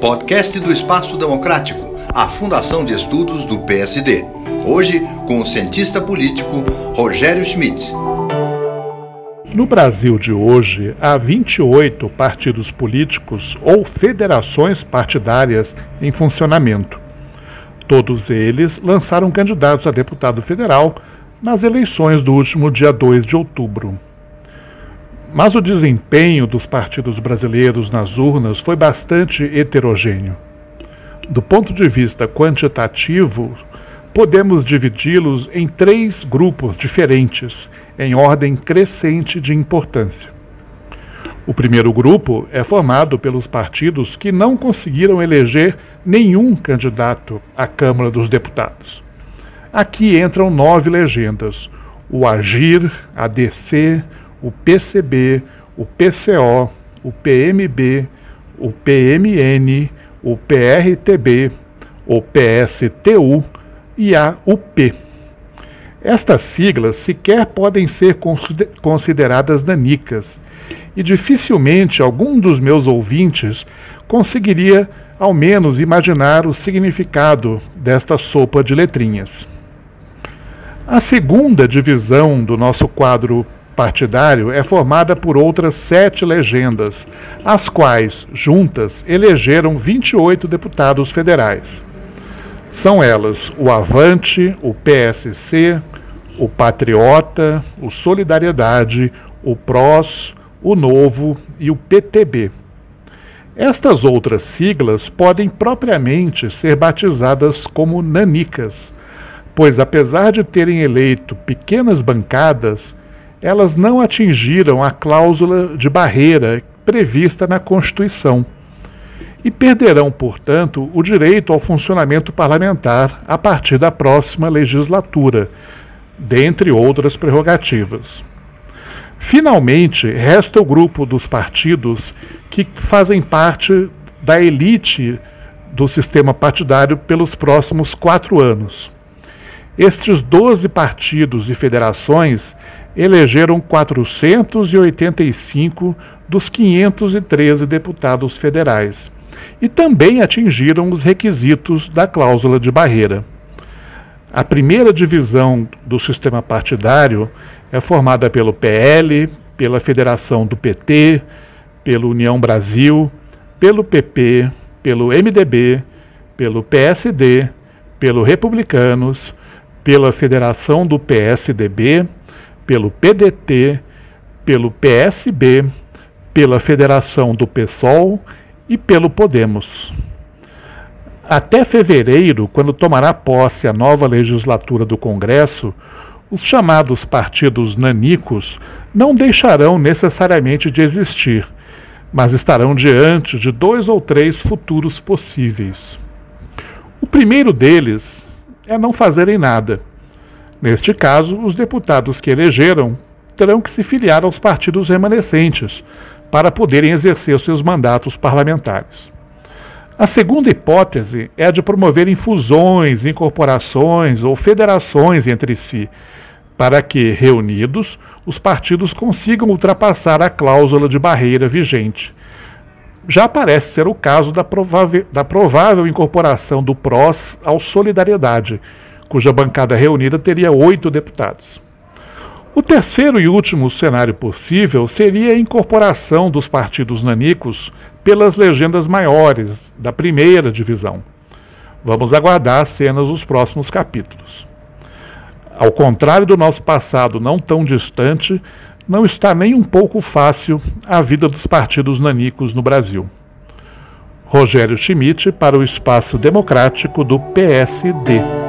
Podcast do Espaço Democrático, a Fundação de Estudos do PSD. Hoje, com o cientista político Rogério Schmidt. No Brasil de hoje, há 28 partidos políticos ou federações partidárias em funcionamento. Todos eles lançaram candidatos a deputado federal nas eleições do último dia 2 de outubro. Mas o desempenho dos partidos brasileiros nas urnas foi bastante heterogêneo. Do ponto de vista quantitativo, podemos dividi-los em três grupos diferentes, em ordem crescente de importância. O primeiro grupo é formado pelos partidos que não conseguiram eleger nenhum candidato à Câmara dos Deputados. Aqui entram nove legendas: o Agir, a DC, o PCB, o PCO, o PMB, o PMN, o PRTB, o PSTU e a UP. Estas siglas sequer podem ser consideradas nanicas, e dificilmente algum dos meus ouvintes conseguiria ao menos imaginar o significado desta sopa de letrinhas. A segunda divisão do nosso quadro partidário é formada por outras sete legendas, as quais, juntas, elegeram 28 deputados federais. São elas o Avante, o PSC, o Patriota, o Solidariedade, o PROS, o Novo e o PTB. Estas outras siglas podem propriamente ser batizadas como nanicas, pois apesar de terem eleito pequenas bancadas, elas não atingiram a cláusula de barreira prevista na Constituição e perderão, portanto, o direito ao funcionamento parlamentar a partir da próxima legislatura, dentre outras prerrogativas. Finalmente, resta o grupo dos partidos que fazem parte da elite do sistema partidário pelos próximos quatro anos. Estes 12 partidos e federações elegeram 485 dos 513 deputados federais e também atingiram os requisitos da cláusula de barreira. A primeira divisão do sistema partidário é formada pelo PL, pela Federação do PT, pelo União Brasil, pelo PP, pelo MDB, pelo PSD, pelo Republicanos, pela Federação do PSDB, pelo PDT, pelo PSB, pela Federação do PSOL e pelo Podemos. Até fevereiro, quando tomará posse a nova legislatura do Congresso, os chamados partidos nanicos não deixarão necessariamente de existir, mas estarão diante de dois ou três futuros possíveis. O primeiro deles é não fazerem nada. Neste caso, os deputados que elegeram terão que se filiar aos partidos remanescentes, para poderem exercer seus mandatos parlamentares. A segunda hipótese é a de promoverem fusões, incorporações ou federações entre si, para que, reunidos, os partidos consigam ultrapassar a cláusula de barreira vigente. Já parece ser o caso da provável, da provável incorporação do PROS ao Solidariedade, cuja bancada reunida teria oito deputados. O terceiro e último cenário possível seria a incorporação dos partidos nanicos pelas legendas maiores da primeira divisão. Vamos aguardar as cenas dos próximos capítulos. Ao contrário do nosso passado não tão distante, não está nem um pouco fácil a vida dos partidos nanicos no Brasil. Rogério Schmidt para o Espaço Democrático do PSD.